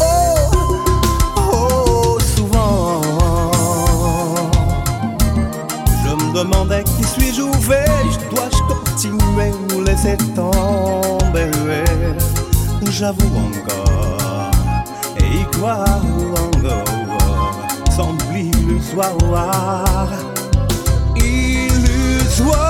Oh, oh, souvent, je me demandais qui suis-je ou vais-je, dois-je continuer ou laisser tomber? J'avoue encore, et y croire encore, semble illusoire, illusoire.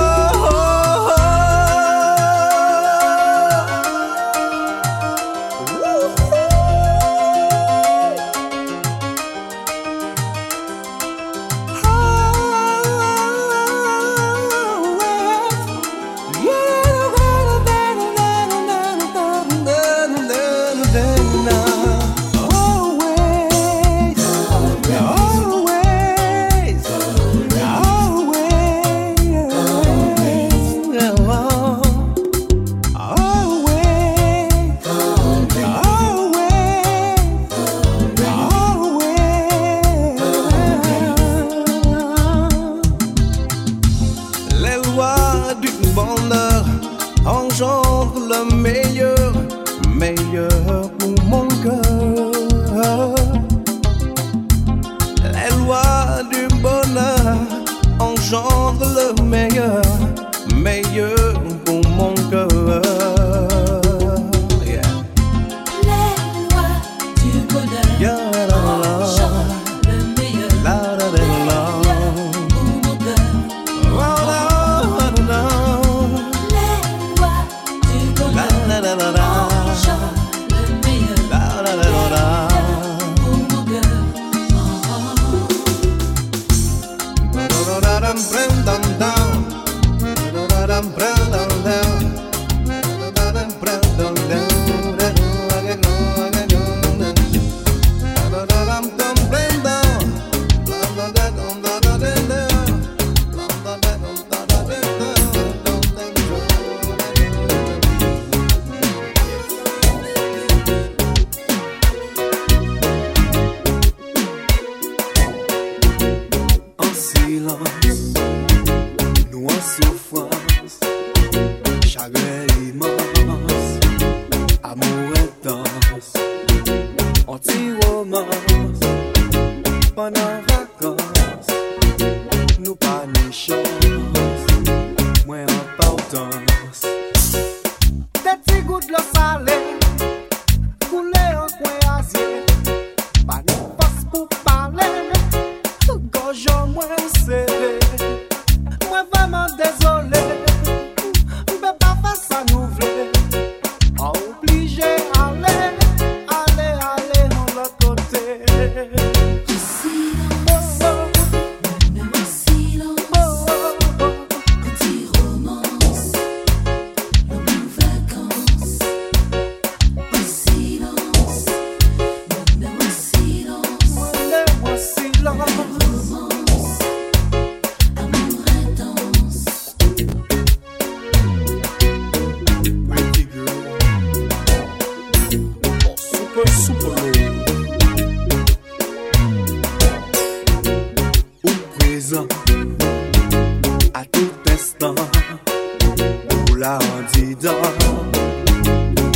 Florida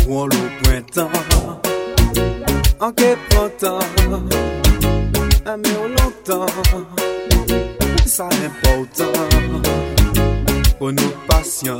Pour le printemps. En que printemps Un mieux longtemps Ça n'est pas autant Pour nos patients.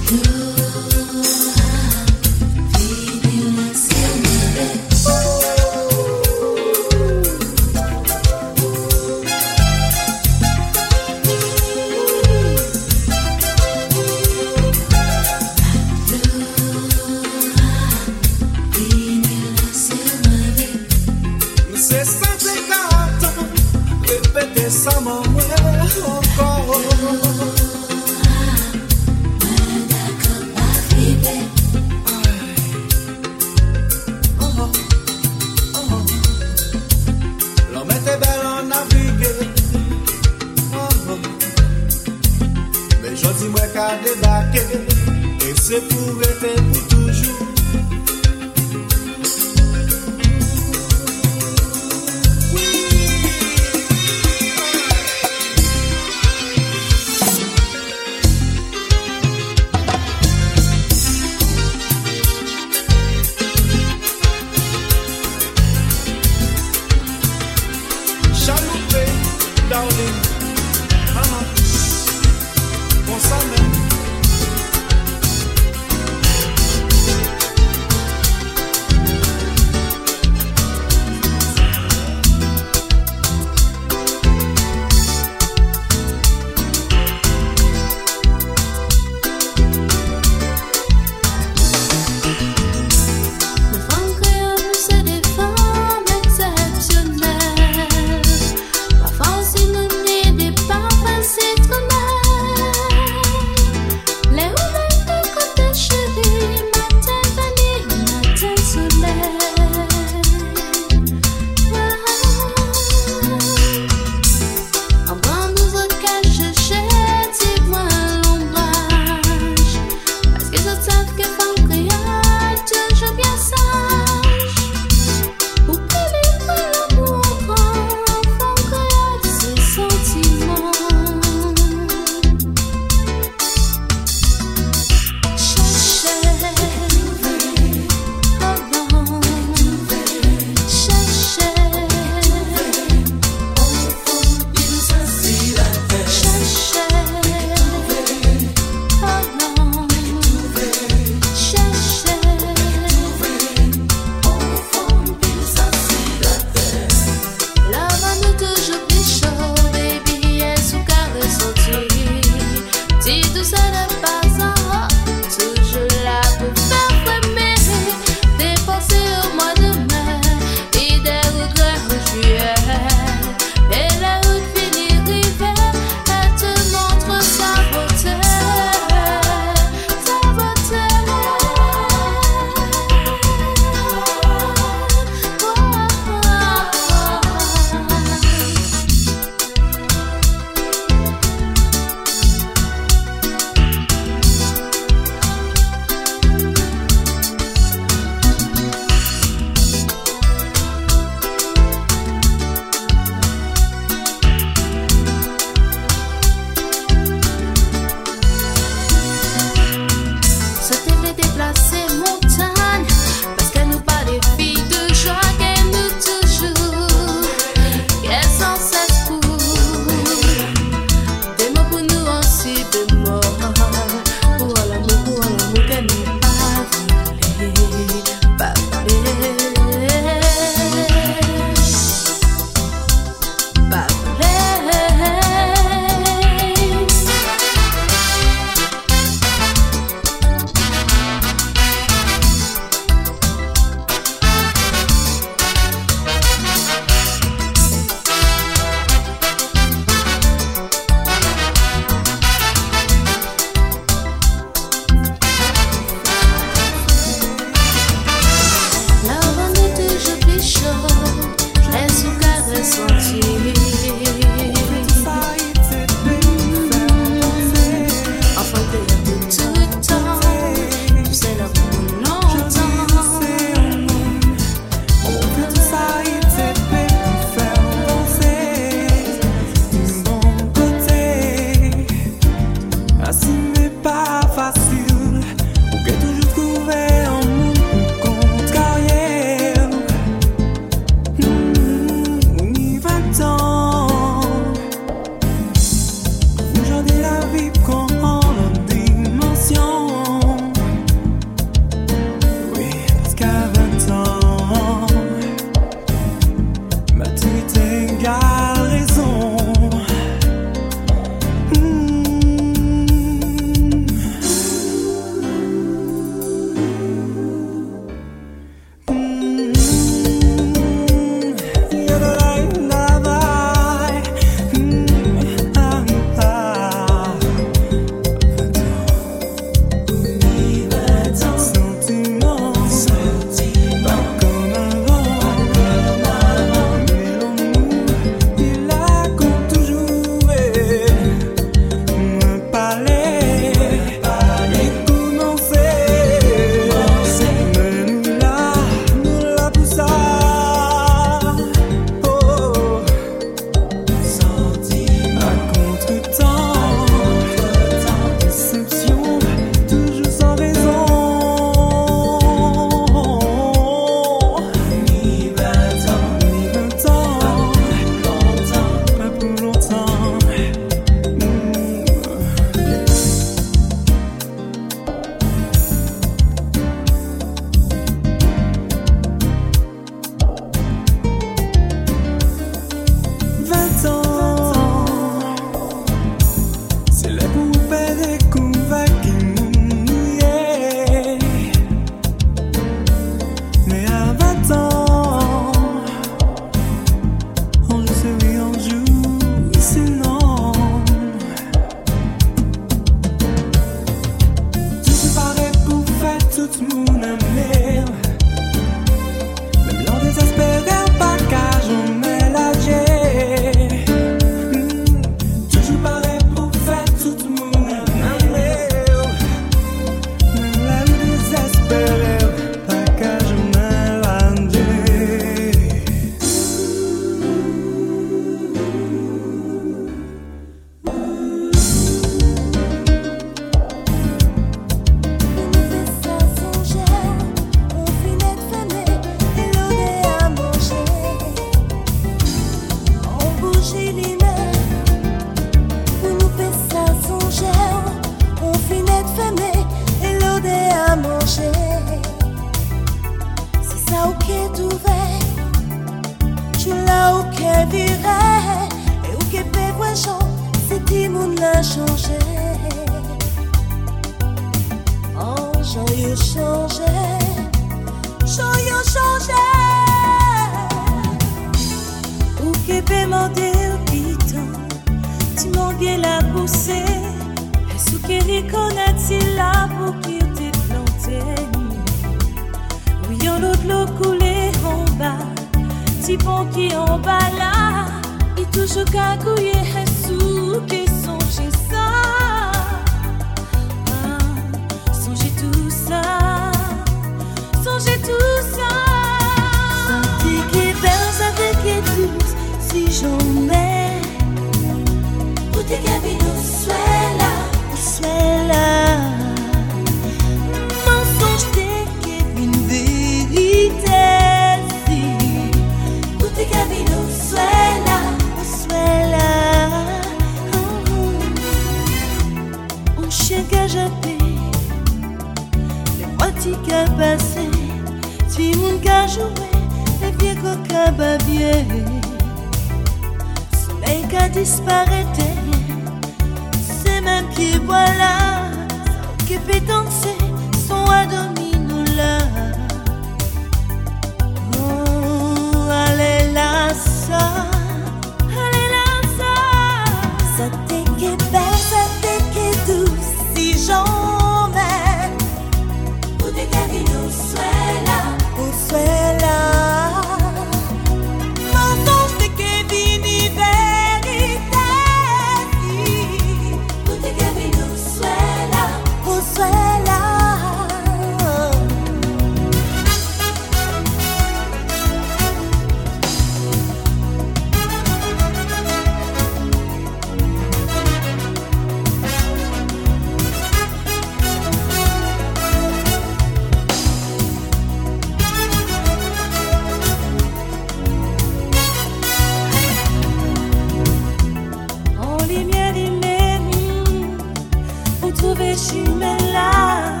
trouver Chimela,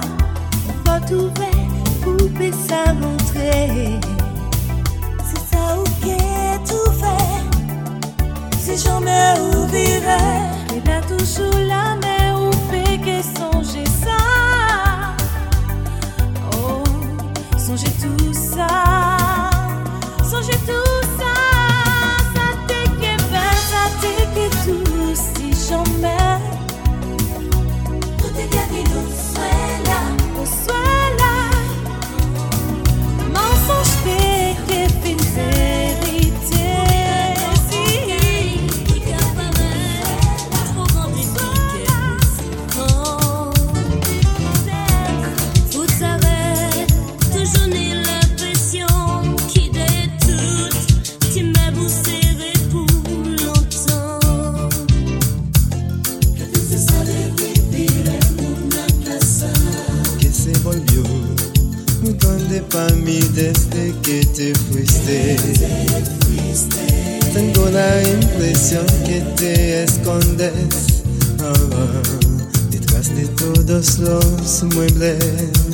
on va trouver poupée ça montrer. C'est ça ou qu'est tout fait, si jamais ouvrira, il a toujours la main. te fuiste. Tengo la impresión que te escondes oh, detrás de todos los muebles.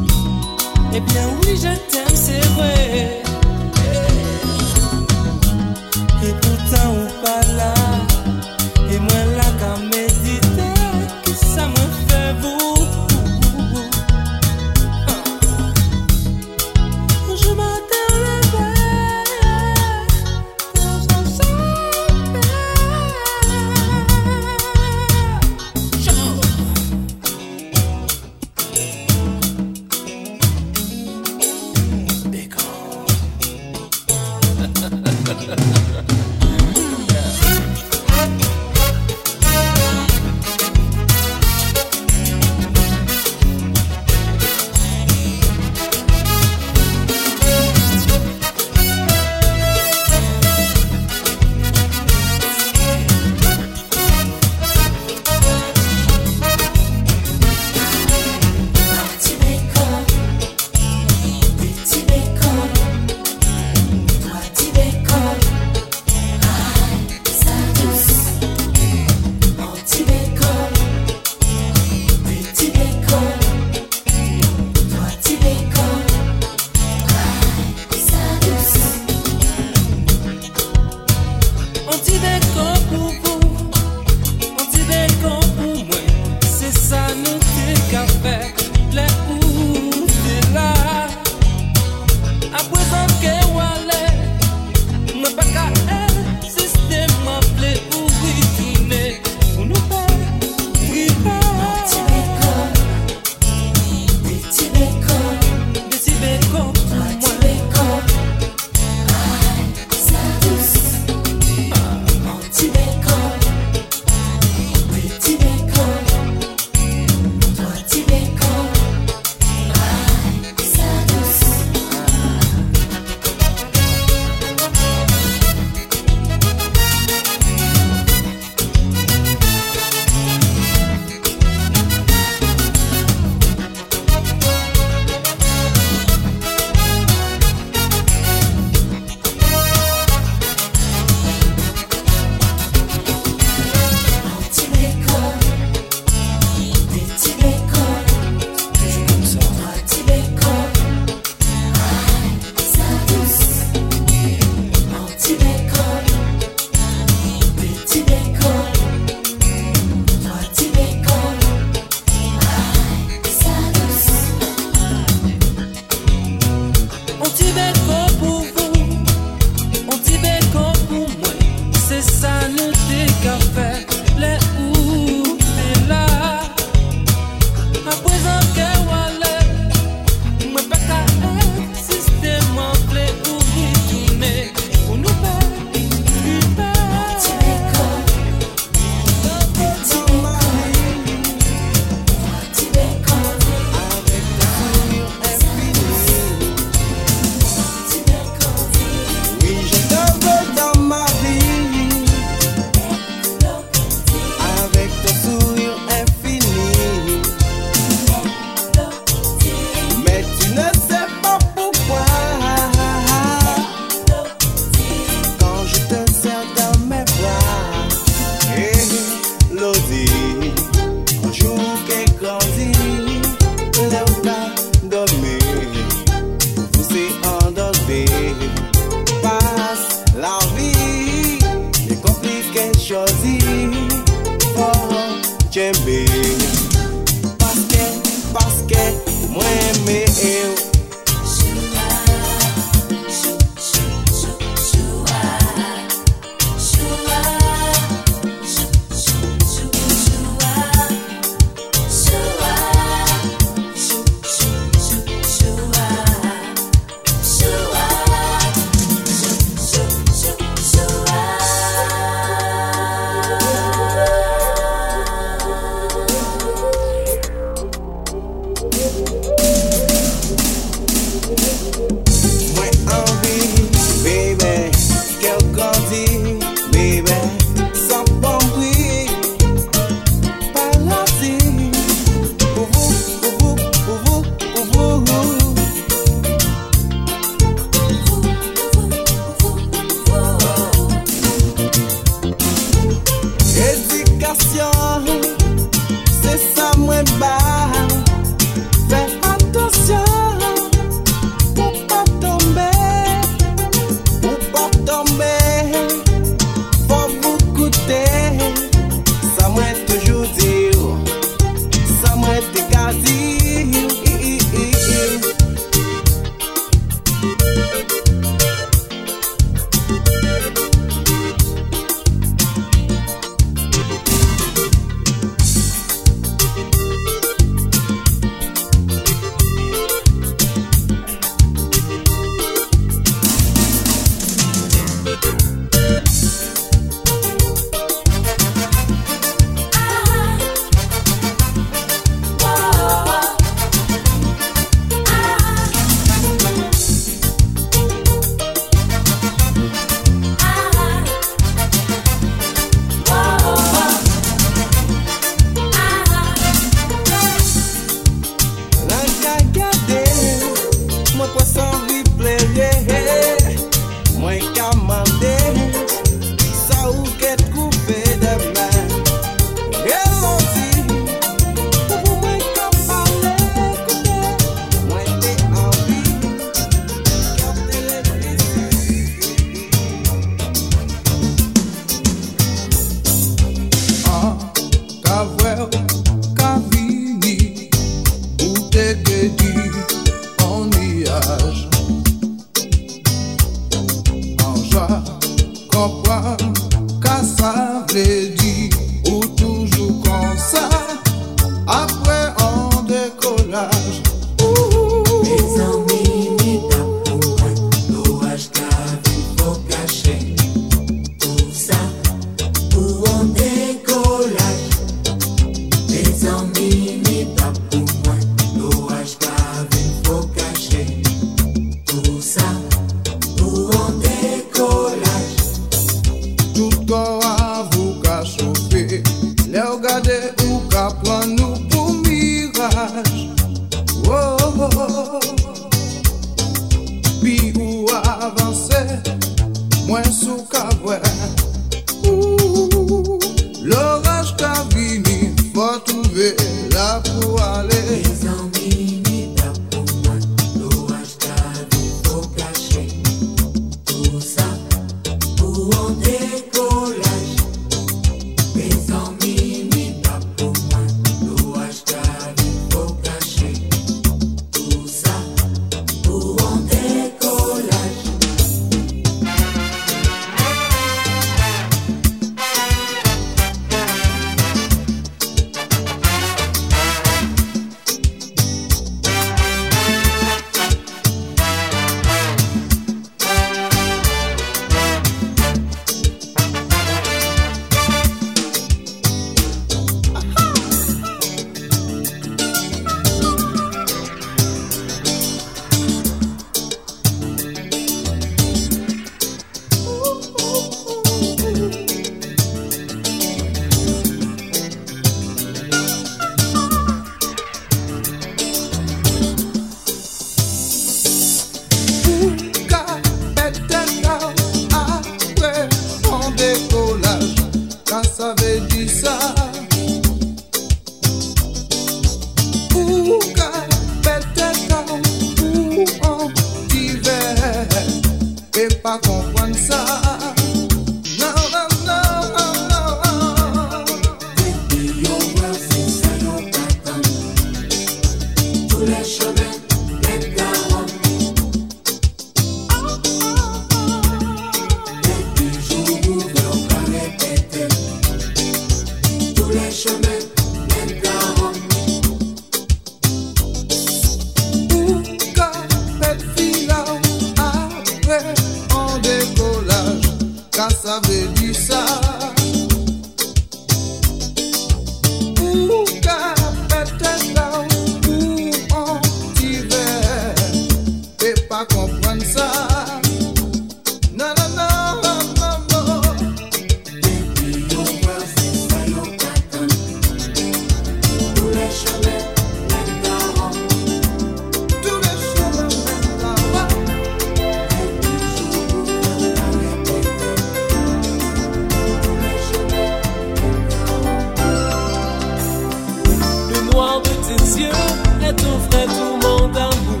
Et t'aimer d'amour